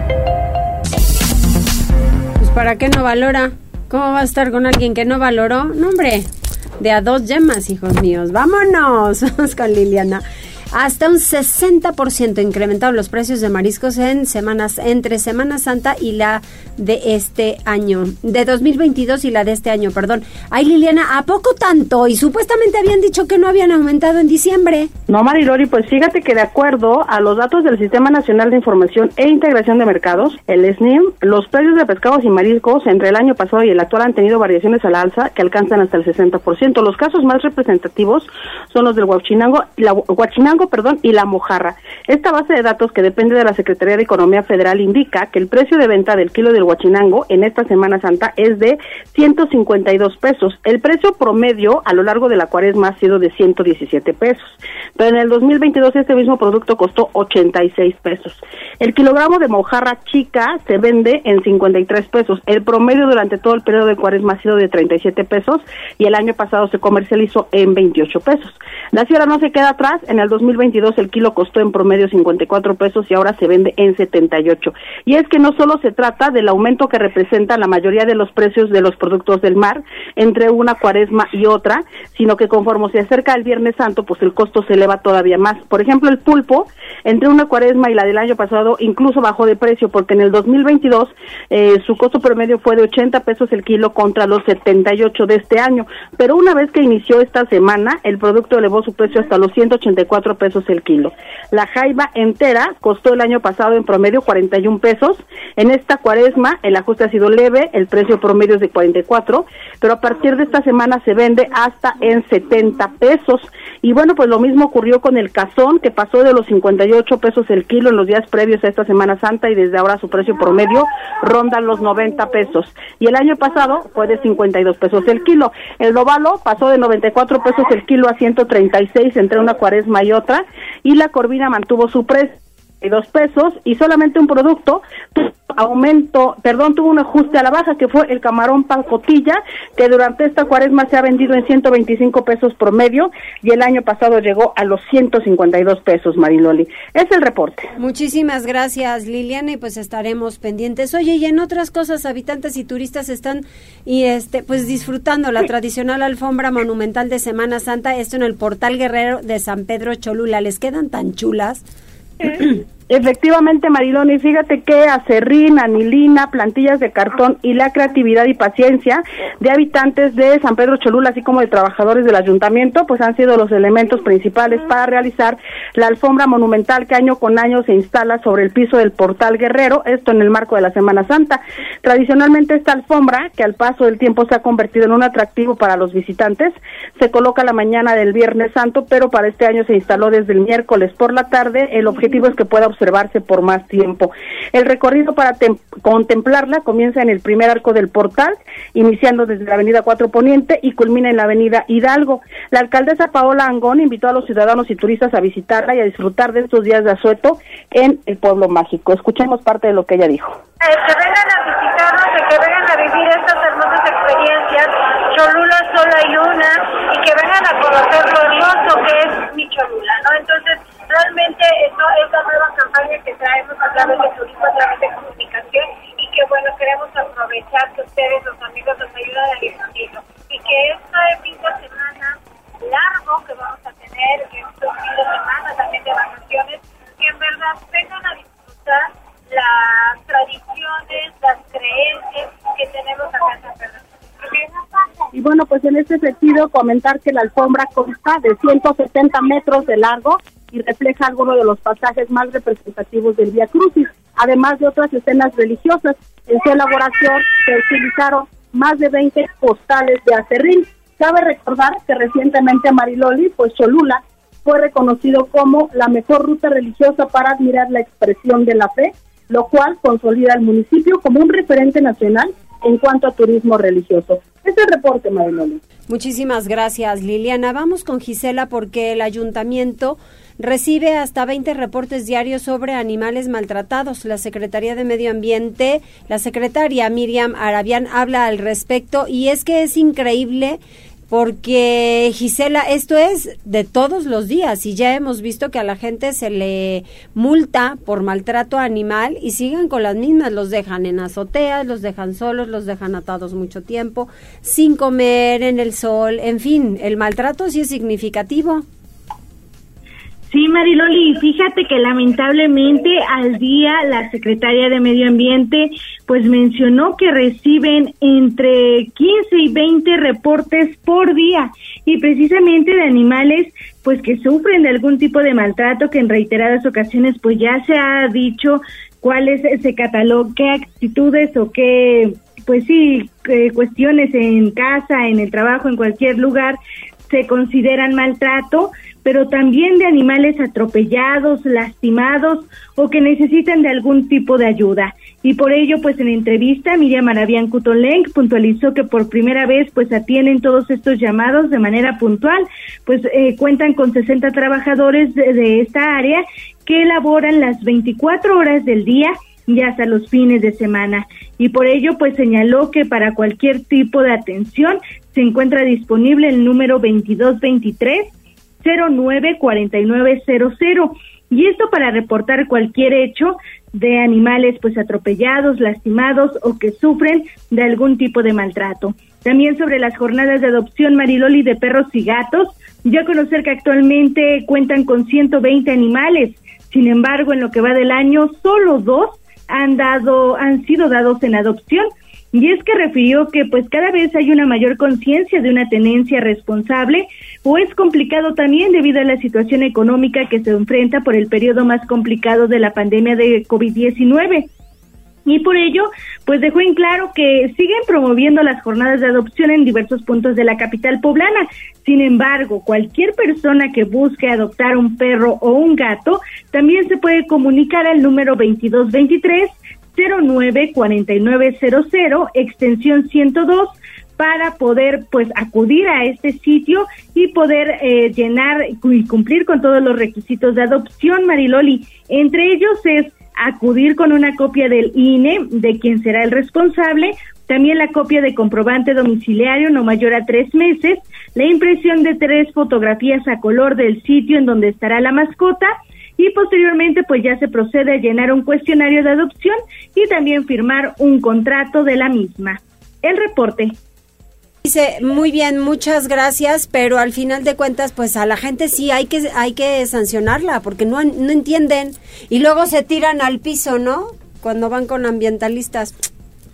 S1: Pues para qué no valora. ¿Cómo va a estar con alguien que no valoró? No, hombre, de a dos yemas, hijos míos. Vámonos, *laughs* vamos con Liliana. Hasta un 60% incrementaron los precios de mariscos en semanas entre Semana Santa y la de este año, de 2022 y la de este año, perdón. Ay, Liliana, ¿a poco tanto? Y supuestamente habían dicho que no habían aumentado en diciembre.
S8: No, Marilori, pues fíjate que de acuerdo a los datos del Sistema Nacional de Información e Integración de Mercados, el SNIM, los precios de pescados y mariscos entre el año pasado y el actual han tenido variaciones al alza que alcanzan hasta el 60%. Los casos más representativos son los del Huachinango, la Huachinango, perdón, y la mojarra. Esta base de datos que depende de la Secretaría de Economía Federal indica que el precio de venta del kilo del Huachinango en esta Semana Santa es de 152 pesos. El precio promedio a lo largo de la cuaresma ha sido de 117 pesos. Pero en el 2022 este mismo producto costó 86 pesos. El kilogramo de mojarra chica se vende en 53 pesos. El promedio durante todo el periodo de cuaresma ha sido de 37 pesos y el año pasado se comercializó en 28 pesos. La sierra no se queda atrás. En el 2022 el kilo costó en promedio 54 pesos y ahora se vende en 78. Y es que no solo se trata del aumento que representa la mayoría de los precios de los productos del mar entre una cuaresma y otra, sino que conforme se acerca el Viernes Santo, pues el costo se eleva todavía más. Por ejemplo, el pulpo, entre una cuaresma y la del año pasado, incluso bajó de precio, porque en el 2022 eh, su costo promedio fue de 80 pesos el kilo contra los 78 de este año. Pero una vez que inició esta semana, el producto elevó su precio hasta los 184 pesos el kilo. La jaiba entera costó el año pasado en promedio 41 pesos. En esta cuaresma el ajuste ha sido leve, el precio promedio es de 44, pero a partir de esta semana se vende hasta en 70 pesos. Y bueno, pues lo mismo ocurrió con el cazón, que pasó de los 58 pesos el kilo en los días previos a esta Semana Santa y desde ahora su precio promedio ronda los 90 pesos. Y el año pasado fue de 52 pesos el kilo. El robalo pasó de 94 pesos el kilo a 136 entre una cuaresma y otra. Y la corvina mantuvo su precio dos pesos y solamente un producto tuvo aumento, perdón, tuvo un ajuste a la baja que fue el camarón pacotilla que durante esta cuaresma se ha vendido en 125 pesos promedio y el año pasado llegó a los 152 pesos, Mariloli. Es el reporte.
S1: Muchísimas gracias, Liliana, y pues estaremos pendientes. Oye, y en otras cosas, habitantes y turistas están y este pues disfrutando la tradicional alfombra monumental de Semana Santa, esto en el Portal Guerrero de San Pedro Cholula. ¿Les quedan tan chulas?
S8: 嗯 *laughs* Efectivamente, Mariloni, fíjate que acerrín, anilina, plantillas de cartón y la creatividad y paciencia de habitantes de San Pedro Cholula, así como de trabajadores del ayuntamiento, pues han sido los elementos principales para realizar la alfombra monumental que año con año se instala sobre el piso del portal Guerrero, esto en el marco de la Semana Santa. Tradicionalmente esta alfombra, que al paso del tiempo se ha convertido en un atractivo para los visitantes, se coloca la mañana del Viernes Santo, pero para este año se instaló desde el miércoles por la tarde. El objetivo es que pueda observar observarse por más tiempo. El recorrido para contemplarla comienza en el primer arco del portal, iniciando desde la avenida Cuatro Poniente y culmina en la avenida Hidalgo. La alcaldesa Paola Angón invitó a los ciudadanos y turistas a visitarla y a disfrutar de estos días de asueto en el pueblo mágico. Escuchemos parte de lo que ella dijo.
S6: Eh, que vengan a visitarnos, que vengan a vivir estas hermosas experiencias. Cholula solo hay una y que vengan a conocer lo hermoso que es mi Cholula, ¿no? Entonces, realmente esto, esta nueva campaña que traemos a través de turismo, a través de comunicación y que bueno, queremos aprovechar que ustedes, los amigos, nos ayudan a difundirlo y que este fin de semana largo que vamos a tener, estos fin de semana también de vacaciones, que en verdad vengan a disfrutar las tradiciones, las creencias que tenemos acá en San Pedro.
S8: Y bueno, pues en este sentido, comentar que la alfombra consta de 170 metros de largo y refleja algunos de los pasajes más representativos del Via Crucis, además de otras escenas religiosas. En su elaboración se utilizaron más de 20 postales de acerrín. Cabe recordar que recientemente Mariloli, pues Cholula, fue reconocido como la mejor ruta religiosa para admirar la expresión de la fe, lo cual consolida al municipio como un referente nacional en cuanto a turismo religioso. Este reporte, Mariloli.
S1: Muchísimas gracias, Liliana. Vamos con Gisela porque el ayuntamiento recibe hasta 20 reportes diarios sobre animales maltratados. La Secretaría de Medio Ambiente, la secretaria Miriam Arabián habla al respecto y es que es increíble porque Gisela, esto es de todos los días y ya hemos visto que a la gente se le multa por maltrato animal y siguen con las mismas, los dejan en azoteas, los dejan solos, los dejan atados mucho tiempo, sin comer, en el sol, en fin, el maltrato sí es significativo.
S7: Sí, Mariloli, fíjate que lamentablemente al día la secretaria de Medio Ambiente pues mencionó que reciben entre 15 y 20 reportes por día y precisamente de animales pues que sufren de algún tipo de maltrato que en reiteradas ocasiones pues ya se ha dicho cuál es ese catálogo, qué actitudes o qué pues sí, cuestiones en casa, en el trabajo, en cualquier lugar se consideran maltrato pero también de animales atropellados, lastimados o que necesitan de algún tipo de ayuda. Y por ello, pues en entrevista, Miriam Maravian Cutoleng puntualizó que por primera vez pues atienden todos estos llamados de manera puntual, pues eh, cuentan con 60 trabajadores de, de esta área que elaboran las 24 horas del día y hasta los fines de semana. Y por ello, pues señaló que para cualquier tipo de atención se encuentra disponible el número 2223 094900 y esto para reportar cualquier hecho de animales pues atropellados, lastimados o que sufren de algún tipo de maltrato. También sobre las jornadas de adopción Mariloli de perros y gatos, ya conocer que actualmente cuentan con 120 animales. Sin embargo, en lo que va del año, solo dos han dado, han sido dados en adopción y es que refirió que pues cada vez hay una mayor conciencia de una tenencia responsable o es complicado también debido a la situación económica que se enfrenta por el periodo más complicado de la pandemia de COVID-19. Y por ello, pues dejó en claro que siguen promoviendo las jornadas de adopción en diversos puntos de la capital poblana. Sin embargo, cualquier persona que busque adoptar un perro o un gato también se puede comunicar al número 2223 094900 extensión 102 para poder pues acudir a este sitio y poder eh, llenar y cumplir con todos los requisitos de adopción Mariloli. Entre ellos es acudir con una copia del INE de quien será el responsable, también la copia de comprobante domiciliario no mayor a tres meses, la impresión de tres fotografías a color del sitio en donde estará la mascota, y posteriormente pues ya se procede a llenar un cuestionario de adopción y también firmar un contrato de la misma. El reporte.
S1: Dice, muy bien, muchas gracias, pero al final de cuentas, pues a la gente sí hay que hay que sancionarla porque no, no entienden y luego se tiran al piso, ¿no? Cuando van con ambientalistas.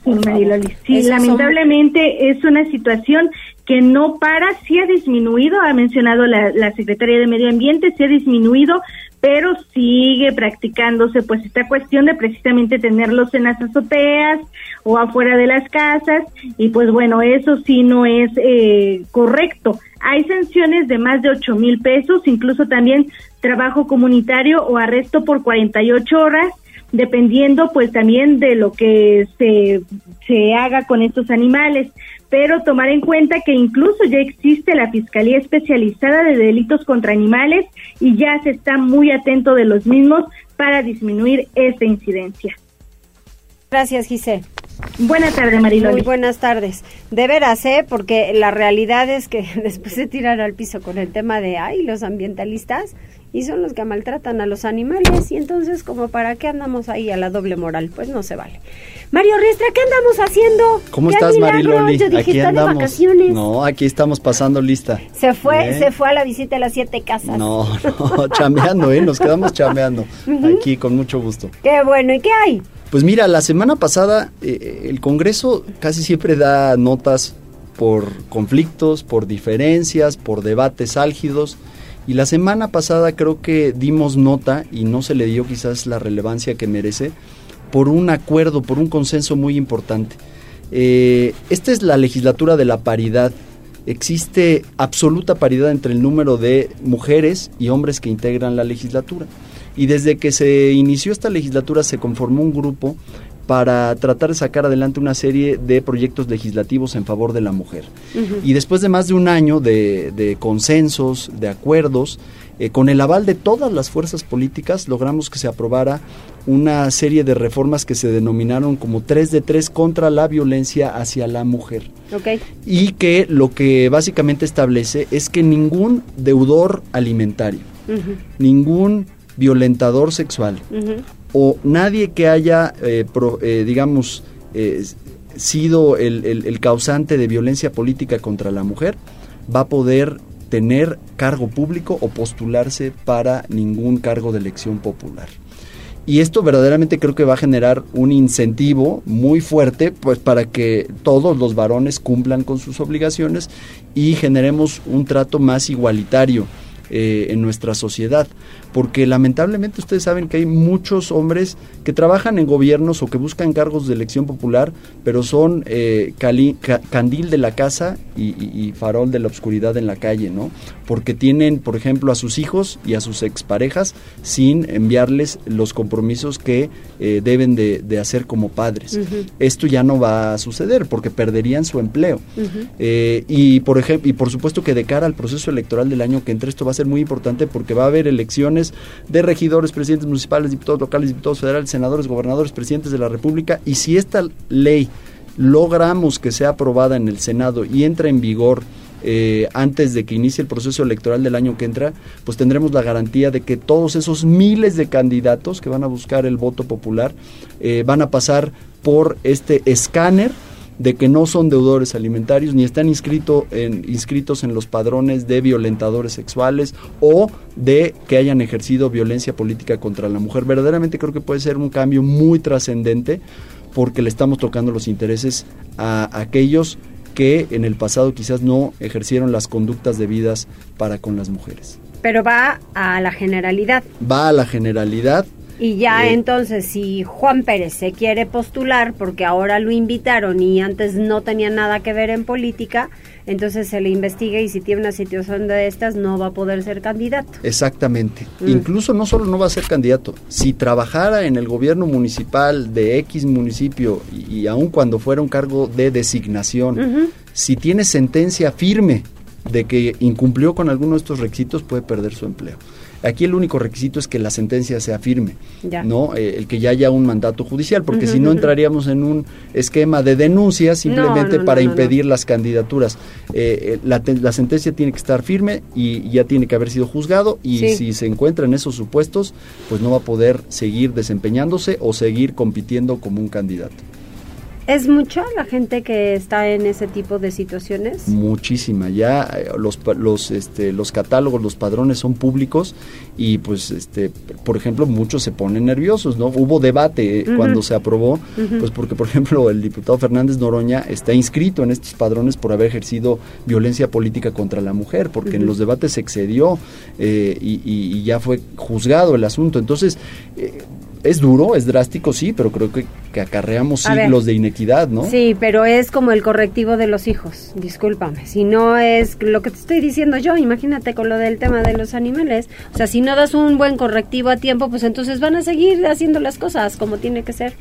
S7: Sí, Mariloli. Sí, lamentablemente es una situación que no para, sí ha disminuido, ha mencionado la, la Secretaría de Medio Ambiente, sí ha disminuido, pero sigue practicándose pues esta cuestión de precisamente tenerlos en las azoteas o afuera de las casas y pues bueno, eso sí no es eh, correcto. Hay sanciones de más de ocho mil pesos, incluso también trabajo comunitario o arresto por 48 horas dependiendo pues también de lo que se, se haga con estos animales pero tomar en cuenta que incluso ya existe la Fiscalía Especializada de Delitos contra Animales y ya se está muy atento de los mismos para disminuir esta incidencia.
S1: Gracias, Giselle.
S7: Buenas tardes, Mariloli.
S1: Muy buenas tardes. De veras, ¿eh? Porque la realidad es que *laughs* después de tirar al piso con el tema de, ay, los ambientalistas, y son los que maltratan a los animales, y entonces, como para qué andamos ahí a la doble moral? Pues no se vale. Mario Riestra, ¿qué andamos haciendo?
S13: ¿Cómo estás, Mariloli? aquí andamos. No, aquí estamos pasando lista.
S1: Se fue, ¿Eh? se fue a la visita a las siete casas.
S13: No, *laughs* no, *laughs* chameando, ¿eh? Nos quedamos chameando. Aquí con mucho gusto.
S1: Qué bueno, ¿y qué hay?
S13: Pues mira, la semana pasada eh, el Congreso casi siempre da notas por conflictos, por diferencias, por debates álgidos. Y la semana pasada creo que dimos nota y no se le dio quizás la relevancia que merece por un acuerdo, por un consenso muy importante. Eh, esta es la legislatura de la paridad. Existe absoluta paridad entre el número de mujeres y hombres que integran la legislatura. Y desde que se inició esta legislatura se conformó un grupo para tratar de sacar adelante una serie de proyectos legislativos en favor de la mujer. Y después de más de un año de consensos, de acuerdos, eh, con el aval de todas las fuerzas políticas logramos que se aprobara una serie de reformas que se denominaron como 3 de 3 contra la violencia hacia la mujer. Y que lo que básicamente establece es que ningún deudor alimentario, ningún violentador sexual o nadie que haya, eh, eh, digamos, sido el causante de violencia política contra la mujer va a poder tener cargo público o postularse para ningún cargo de elección popular. Y esto verdaderamente creo que va a generar un incentivo muy fuerte pues para que todos los varones cumplan con sus obligaciones y generemos un trato más igualitario eh, en nuestra sociedad. Porque lamentablemente ustedes saben que hay muchos hombres que trabajan en gobiernos o que buscan cargos de elección popular, pero son eh, candil de la casa y, farol de la oscuridad en la calle, ¿no? Porque tienen, por ejemplo, a sus hijos y a sus exparejas sin enviarles los compromisos que eh, deben de, hacer como padres. Esto ya no va a suceder porque perderían su empleo. y, por ejemplo, y por supuesto que de cara al proceso electoral del año que entra, esto va a ser muy importante porque va a haber elecciones de regidores, presidentes municipales, diputados locales, diputados federales, senadores, gobernadores, presidentes de la República. Y si esta ley logramos que sea aprobada en el Senado y entra en vigor eh, antes de que inicie el proceso electoral del año que entra, pues tendremos la garantía de que todos esos miles de candidatos que van a buscar el voto popular eh, van a pasar por este escáner de que no son deudores alimentarios ni están inscrito en, inscritos en los padrones de violentadores sexuales o de que hayan ejercido violencia política contra la mujer. Verdaderamente creo que puede ser un cambio muy trascendente porque le estamos tocando los intereses a aquellos que en el pasado quizás no ejercieron las conductas debidas para con las mujeres.
S1: Pero va a la generalidad.
S13: Va a la generalidad
S1: y ya entonces, si Juan Pérez se quiere postular, porque ahora lo invitaron y antes no tenía nada que ver en política, entonces se le investiga y si tiene una situación de estas no va a poder ser candidato.
S13: Exactamente. Mm. Incluso no solo no va a ser candidato, si trabajara en el gobierno municipal de X municipio y, aun cuando fuera un cargo de designación, si tiene sentencia firme de que incumplió con alguno de estos requisitos, puede perder su empleo. Aquí el único requisito es que la sentencia sea firme, ¿no? Eh, el que ya haya un mandato judicial, porque si no entraríamos en un esquema de denuncia simplemente para impedir las candidaturas. Eh, eh, la, sentencia tiene que estar firme y ya tiene que haber sido juzgado y si se encuentra en esos supuestos, pues no va a poder seguir desempeñándose o seguir compitiendo como un candidato.
S1: ¿Es mucha la gente que está en ese tipo de situaciones?
S13: Muchísima. Ya eh, los, los, este, los catálogos, los padrones son públicos y pues, este, por ejemplo, muchos se ponen nerviosos, ¿no? Hubo debate eh, cuando se aprobó, pues porque, por ejemplo, el diputado Fernández Noroña está inscrito en estos padrones por haber ejercido violencia política contra la mujer, porque en los debates se excedió eh, y, y, ya fue juzgado el asunto. Entonces, es duro, es drástico, sí, pero creo que, acarreamos siglos de inequidad, ¿no?
S1: Sí, pero es como el correctivo de los hijos, discúlpame. Si no es lo que te estoy diciendo yo, imagínate con lo del tema de los animales. O sea, si no das un buen correctivo a tiempo, pues entonces van a seguir haciendo las cosas como tiene que ser,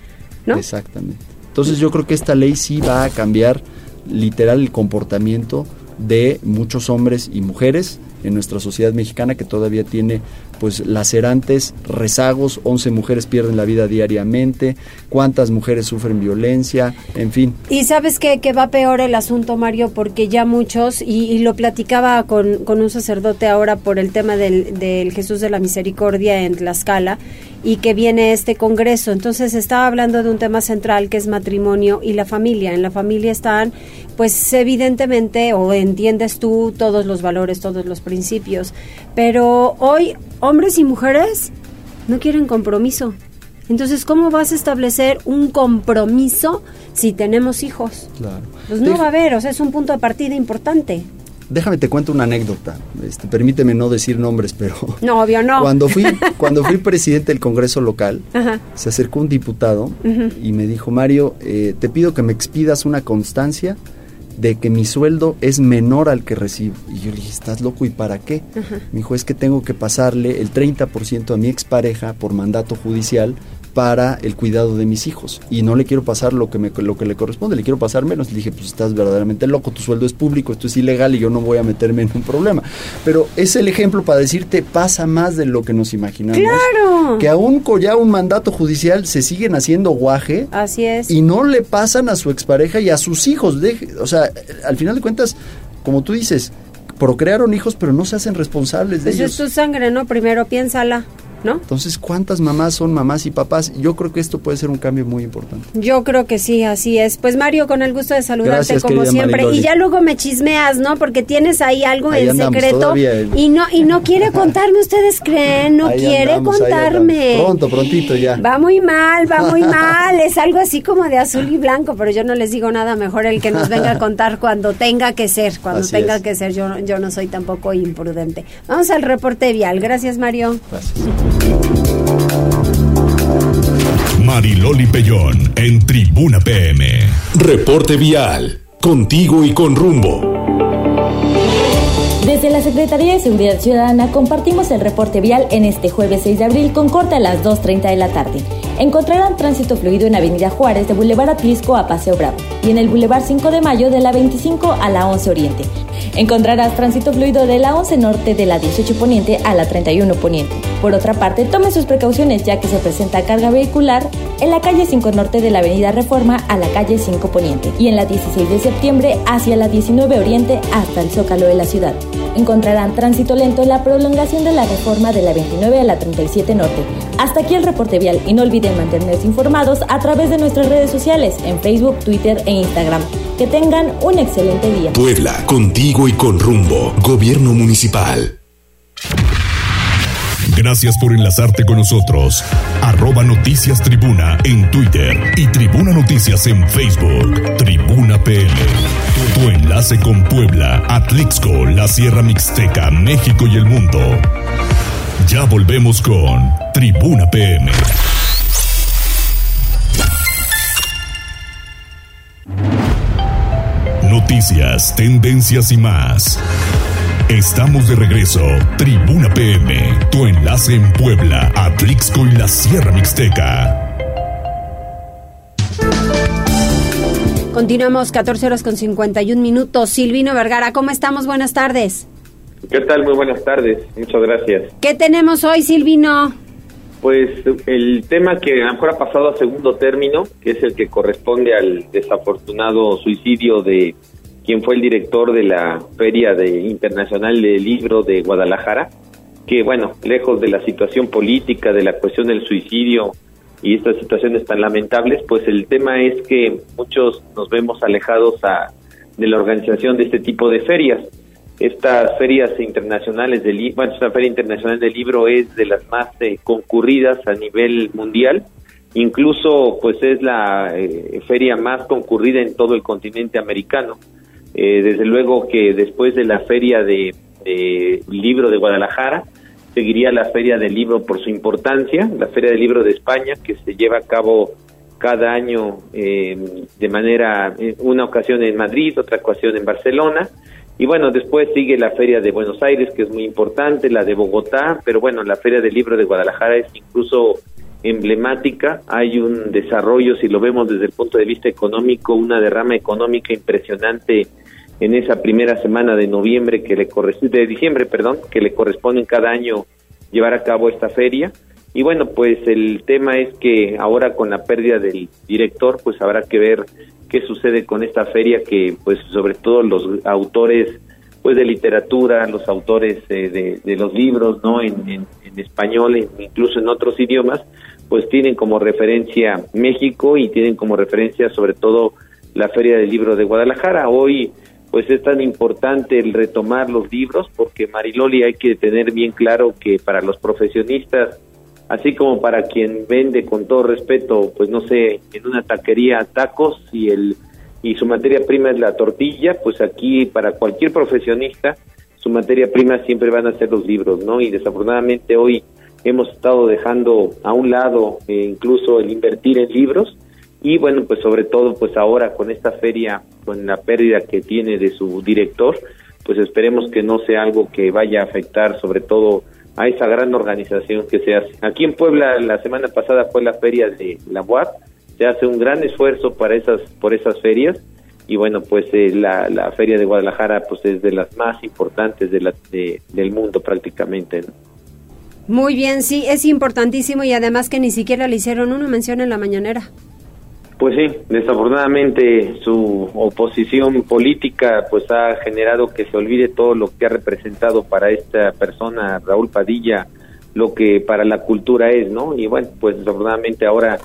S1: ¿no?
S13: Exactamente. Entonces yo creo que esta ley sí va a cambiar literal el comportamiento de muchos hombres y mujeres en nuestra sociedad mexicana que todavía tiene pues lacerantes rezagos, 11 mujeres pierden la vida diariamente, cuántas mujeres sufren violencia, en fin.
S1: Y sabes que, que va peor el asunto, Mario, porque ya muchos, y, lo platicaba con, con, un sacerdote ahora por el tema del, del Jesús de la Misericordia en Tlaxcala, y que viene este congreso. Entonces estaba hablando de un tema central que es matrimonio y la familia. En la familia están, pues evidentemente, o entiendes tú todos los valores, todos los principios, pero hoy hombres y mujeres no quieren compromiso. Entonces, ¿cómo vas a establecer un compromiso si tenemos hijos? Claro. Pues no va a haber, o sea, es un punto de partida importante.
S13: Déjame te cuento una anécdota. Este, permíteme no decir nombres, pero
S1: no, obvio no.
S13: Cuando fui *laughs* cuando fui presidente del Congreso local, se acercó un diputado y me dijo Mario, eh, te pido que me expidas una constancia de que mi sueldo es menor al que recibo. Y yo le dije, ¿estás loco? ¿Y para qué? Me dijo, es que tengo que pasarle el 30% a mi expareja por mandato judicial para el cuidado de mis hijos y no le quiero pasar lo que me lo que le corresponde, le quiero pasar menos. Le dije, pues estás verdaderamente loco, tu sueldo es público, esto es ilegal y yo no voy a meterme en un problema. Pero es el ejemplo para decirte, pasa más de lo que nos imaginamos.
S1: Claro.
S13: Que aún con ya un mandato judicial se siguen haciendo guaje.
S1: Así es.
S13: Y no le pasan a su expareja y a sus hijos. o sea, al final de cuentas, como tú dices, procrearon hijos, pero no se hacen responsables de
S1: pues
S13: ellos.
S1: es tu sangre, ¿no? Primero piénsala.
S13: Entonces, ¿cuántas mamás son mamás y papás? Yo creo que esto puede ser un cambio muy importante.
S1: Yo creo que sí, así es. Pues Mario, con el gusto de saludarte como siempre. Y ya luego me chismeas, ¿no? Porque tienes ahí algo en secreto y no y no quiere *laughs* contarme, ustedes creen, no quiere contarme.
S13: Pronto, prontito ya.
S1: Va muy mal, va muy *laughs* mal. Es algo así como de azul y blanco, pero yo no les digo nada mejor el que nos venga a *laughs* contar cuando tenga que ser, cuando tenga que ser. Yo, yo no soy tampoco imprudente. Vamos al reporte vial. Gracias, Mario.
S13: Gracias.
S3: Mariloli Pellón en Tribuna PM.
S14: Reporte vial. Contigo y con rumbo.
S15: Desde la Secretaría de Seguridad Ciudadana compartimos el reporte vial en este jueves 6 de abril con corte a las 2.30 de la tarde. Encontrarán tránsito fluido en Avenida Juárez de Boulevard Atlisco a Paseo Bravo y en el Boulevard 5 de Mayo de la 25 a la 11 Oriente. Encontrarás tránsito fluido de la 11 Norte de la 18 Poniente a la 31 Poniente. Por otra parte, tome sus precauciones ya que se presenta carga vehicular en la calle 5 Norte de la Avenida Reforma a la calle 5 Poniente y en la 16 de septiembre hacia la 19 Oriente hasta el Zócalo de la ciudad. Encontrarán tránsito lento en la prolongación de la Reforma de la 29 a la 37 Norte. Hasta aquí el reporte vial y no olviden mantenerse informados a través de nuestras redes sociales en Facebook, Twitter e Instagram. Que tengan un excelente día.
S14: Puebla, contigo y con rumbo. Gobierno Municipal.
S3: Gracias por enlazarte con nosotros. Arroba Noticias Tribuna en Twitter y Tribuna Noticias en Facebook. Tribuna PM. Tu, enlace con Puebla, Atlixco, la Sierra Mixteca, México y el mundo. Ya volvemos con Tribuna PM. Noticias, tendencias y más. Estamos de regreso. Tribuna PM, tu enlace en Puebla, Atlixco y la Sierra Mixteca.
S1: Continuamos 14 horas con 51 minutos. Silvino Vergara, ¿cómo estamos? Buenas tardes.
S16: ¿Qué tal? Muy buenas tardes. Muchas gracias.
S1: ¿Qué tenemos hoy, Silvino?
S16: Pues el tema que a lo mejor ha pasado a segundo término, que es el que corresponde al desafortunado suicidio de quien fue el director de la Feria de Internacional de Libro de Guadalajara, que bueno, lejos de la situación política, de la cuestión del suicidio, y estas situaciones tan lamentables, pues el tema es que muchos nos vemos alejados a, de la organización de este tipo de ferias. Estas ferias internacionales del libro, bueno, esta feria internacional del libro es de las más eh, concurridas a nivel mundial, incluso pues es la eh, feria más concurrida en todo el continente americano. Eh, desde luego que después de la feria de, libro de Guadalajara, seguiría la Feria del Libro por su importancia, la Feria del Libro de España, que se lleva a cabo cada año eh, de manera, una ocasión en Madrid, otra ocasión en Barcelona, y bueno, después sigue la Feria de Buenos Aires, que es muy importante, la de Bogotá, pero bueno, la Feria del Libro de Guadalajara es incluso emblemática, hay un desarrollo, si lo vemos desde el punto de vista económico, una derrama económica impresionante en esa primera semana de noviembre que le corresponde, de diciembre, perdón, que le corresponde cada año llevar a cabo esta feria. Y bueno, pues el tema es que ahora con la pérdida del director, pues habrá que ver qué sucede con esta feria que pues sobre todo los autores pues de literatura, los autores eh, de, los libros, ¿no? En, en, español, incluso en otros idiomas, pues tienen como referencia México y tienen como referencia sobre todo la Feria del Libro de Guadalajara. Hoy pues es tan importante el retomar los libros porque Mariloli hay que tener bien claro que para los profesionistas así como para quien vende con todo respeto pues no sé en una taquería tacos y el y su materia prima es la tortilla pues aquí para cualquier profesionista su materia prima siempre van a ser los libros no y desafortunadamente hoy hemos estado dejando a un lado eh, incluso el invertir en libros y bueno pues sobre todo pues ahora con esta feria con la pérdida que tiene de su director pues esperemos que no sea algo que vaya a afectar sobre todo a esa gran organización que se hace. Aquí en Puebla la semana pasada fue la feria de la UAP se hace un gran esfuerzo para esas por esas ferias. Y bueno pues eh, la, la feria de Guadalajara pues es de las más importantes de la, del mundo prácticamente
S1: Muy bien, sí, es importantísimo y además que ni siquiera le hicieron una mención en la mañanera.
S16: Pues sí, desafortunadamente su oposición política pues ha generado que se olvide todo lo que ha representado para esta persona Raúl Padilla lo que para la cultura es, ¿no? Y bueno, pues desafortunadamente ahora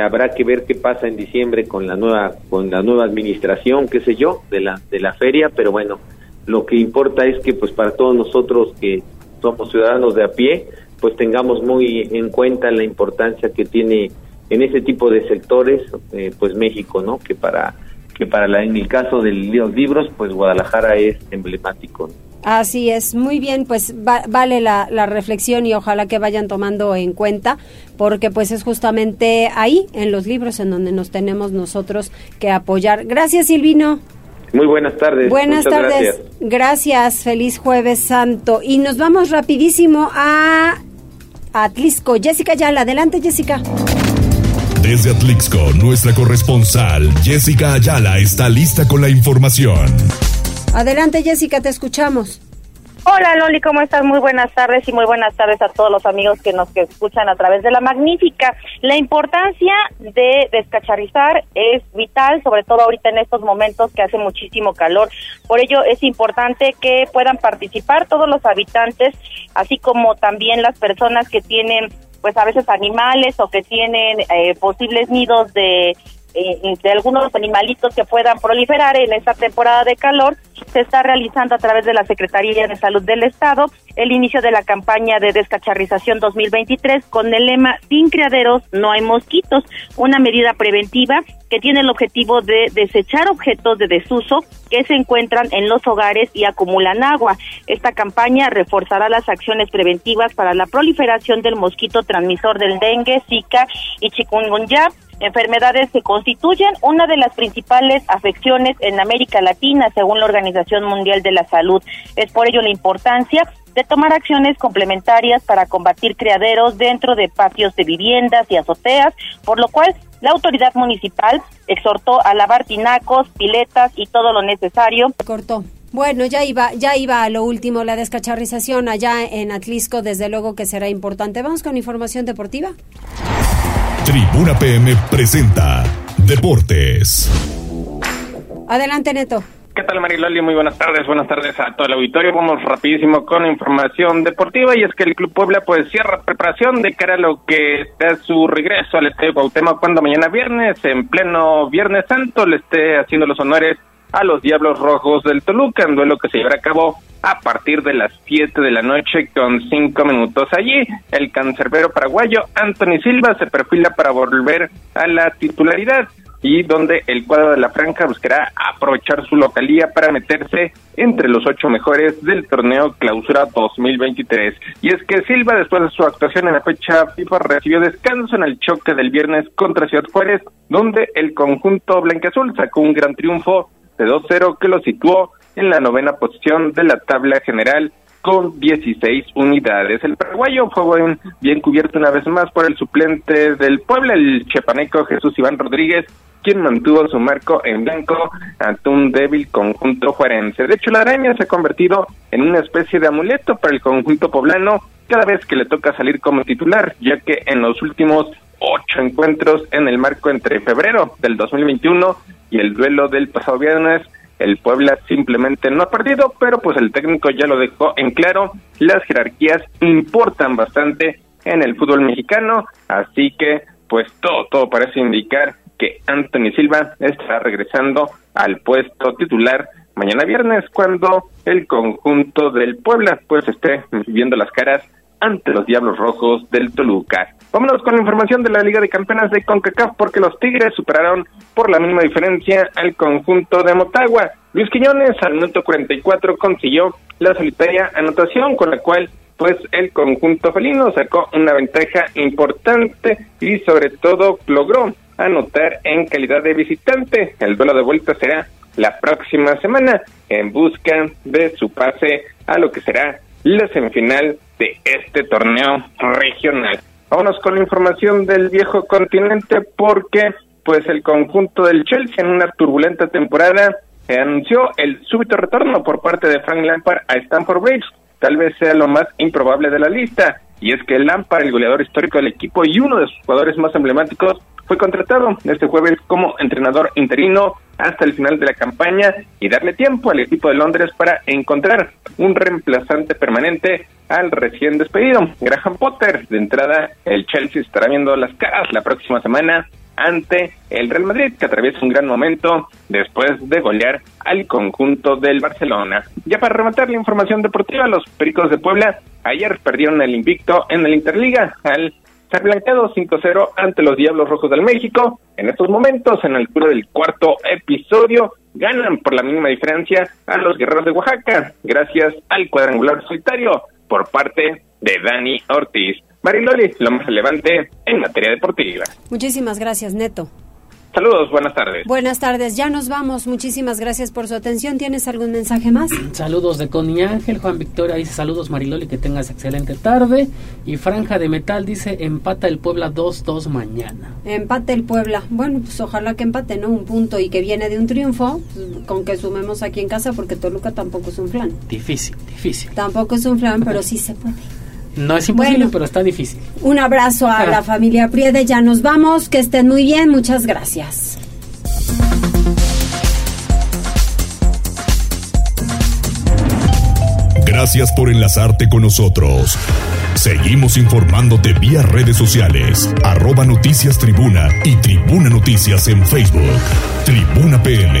S16: habrá que ver qué pasa en diciembre con la nueva con la nueva administración, qué sé yo, de la de la feria, pero bueno, lo que importa es que pues para todos nosotros que somos ciudadanos de a pie, pues tengamos muy en cuenta la importancia que tiene en ese tipo de sectores, eh, pues México, ¿no? Que para que para la, en el caso de los libros, pues Guadalajara es emblemático.
S1: Así es, muy bien, pues vale la, la, reflexión y ojalá que vayan tomando en cuenta, porque pues es justamente ahí, en los libros, en donde nos tenemos nosotros que apoyar. Gracias, Silvino.
S16: Muy buenas tardes.
S1: Buenas tardes. Gracias. gracias. feliz jueves santo. Y nos vamos rapidísimo a Atlisco. Jessica Yala, adelante Jessica.
S3: Desde Atlixco, nuestra corresponsal Jessica Ayala está lista con la información.
S1: Adelante Jessica, te escuchamos.
S17: Hola Loli, ¿cómo estás? Muy buenas tardes y muy buenas tardes a todos los amigos que nos escuchan a través de la magnífica. La importancia de descacharrizar es vital, sobre todo ahorita en estos momentos que hace muchísimo calor. Por ello es importante que puedan participar todos los habitantes, así como también las personas que tienen pues a veces animales o que tienen eh, posibles nidos de de algunos animalitos que puedan proliferar en esta temporada de calor, se está realizando a través de la Secretaría de Salud del Estado el inicio de la campaña de descacharrización 2023 con el lema Sin criaderos no hay mosquitos, una medida preventiva que tiene el objetivo de desechar objetos de desuso que se encuentran en los hogares y acumulan agua. Esta campaña reforzará las acciones preventivas para la proliferación del mosquito transmisor del dengue, zika y chikungunya enfermedades que constituyen una de las principales afecciones en América Latina, según la Organización Mundial de la Salud. Es por ello la importancia de tomar acciones complementarias para combatir criaderos dentro de patios de viviendas y azoteas, por lo cual la autoridad municipal exhortó a lavar tinacos, piletas y todo lo necesario.
S1: Cortó. Bueno, ya iba, ya iba a lo último, la descacharrización allá en Atlisco, desde luego que será importante. Vamos con información deportiva.
S3: Tribuna PM presenta Deportes.
S1: Adelante, Neto.
S18: ¿Qué tal Mariloli? Muy buenas tardes, buenas tardes a todo el auditorio. Vamos rapidísimo con información deportiva y es que el Club Puebla pues cierra preparación de cara a lo que está su regreso al Estadio Cuauhtémoc cuando mañana viernes, en pleno Viernes Santo, le esté haciendo los honores a los Diablos Rojos del Toluca, en duelo que se llevará a cabo a partir de las 7 de la noche con 5 minutos. Allí, el cancerbero paraguayo Anthony Silva se perfila para volver a la titularidad y donde el cuadro de la franja buscará aprovechar su localía para meterse entre los ocho mejores del torneo Clausura 2023. Y es que Silva, después de su actuación en la fecha FIFA, recibió descanso en el choque del viernes contra Ciudad Juárez, donde el conjunto blanqueazul sacó un gran triunfo de 2-0 que lo situó en la novena posición de la tabla general con 16 unidades. El paraguayo fue bien cubierto una vez más por el suplente del pueblo, el chepaneco Jesús Iván Rodríguez, quien mantuvo su marco en blanco ante un débil conjunto juarense. De hecho, la araña se ha convertido en una especie de amuleto para el conjunto poblano cada vez que le toca salir como titular, ya que en los últimos ocho encuentros en el marco entre febrero del 2021 y el duelo del pasado viernes, el Puebla simplemente no ha perdido, pero pues el técnico ya lo dejó en claro, las jerarquías importan bastante en el fútbol mexicano, así que pues todo, todo parece indicar que Anthony Silva estará regresando al puesto titular mañana viernes cuando el conjunto del Puebla pues esté viendo las caras ante los Diablos Rojos del Toluca. Vámonos con la información de la Liga de Campeonas de CONCACAF porque los Tigres superaron por la misma diferencia al conjunto de Motagua. Luis Quiñones al minuto 44 consiguió la solitaria anotación con la cual pues el conjunto felino sacó una ventaja importante y sobre todo logró anotar en calidad de visitante. El duelo de vuelta será la próxima semana en busca de su pase a lo que será la semifinal de este torneo regional. Vámonos con la información del viejo continente porque pues el conjunto del Chelsea en una turbulenta temporada anunció el súbito retorno por parte de Frank Lampard a Stamford Bridge. Tal vez sea lo más improbable de la lista, y es que Lampard, el goleador histórico del equipo y uno de sus jugadores más emblemáticos, fue contratado este jueves como entrenador interino hasta el final de la campaña y darle tiempo al equipo de Londres para encontrar un reemplazante permanente al recién despedido Graham Potter. De entrada, el Chelsea estará viendo las caras la próxima semana ante el Real Madrid, que atraviesa un gran momento después de golear al conjunto del Barcelona. Ya para rematar la información deportiva, los Pericos de Puebla ayer perdieron el invicto en el Interliga al ser blanqueado 5-0 ante los Diablos Rojos del México. En estos momentos, en el altura del cuarto episodio, ganan por la mínima diferencia a los Guerreros de Oaxaca, gracias al cuadrangular solitario por parte de Dani Ortiz. Mariloli, lo más relevante en materia deportiva.
S1: Muchísimas gracias, Neto.
S18: Saludos, buenas tardes.
S1: Buenas tardes, ya nos vamos. Muchísimas gracias por su atención. ¿Tienes algún mensaje más?
S2: Saludos de Connie Ángel, Juan Victoria dice saludos Mariloli, que tengas excelente tarde. Y Franja de Metal dice empata el Puebla 2-2 mañana.
S1: Empate el Puebla. Bueno, pues ojalá que empate, ¿no? Un punto y que viene de un triunfo, pues, con que sumemos aquí en casa, porque Toluca tampoco es un flan.
S2: Difícil, difícil.
S1: Tampoco es un flan, pero sí se puede.
S2: No es imposible, pero está difícil.
S1: Un abrazo a la familia Priede, ya nos vamos, que estén muy bien, muchas gracias.
S3: Gracias por enlazarte con nosotros. Seguimos informándote vía redes sociales, arroba noticias tribuna y tribuna noticias en Facebook. Tribuna PM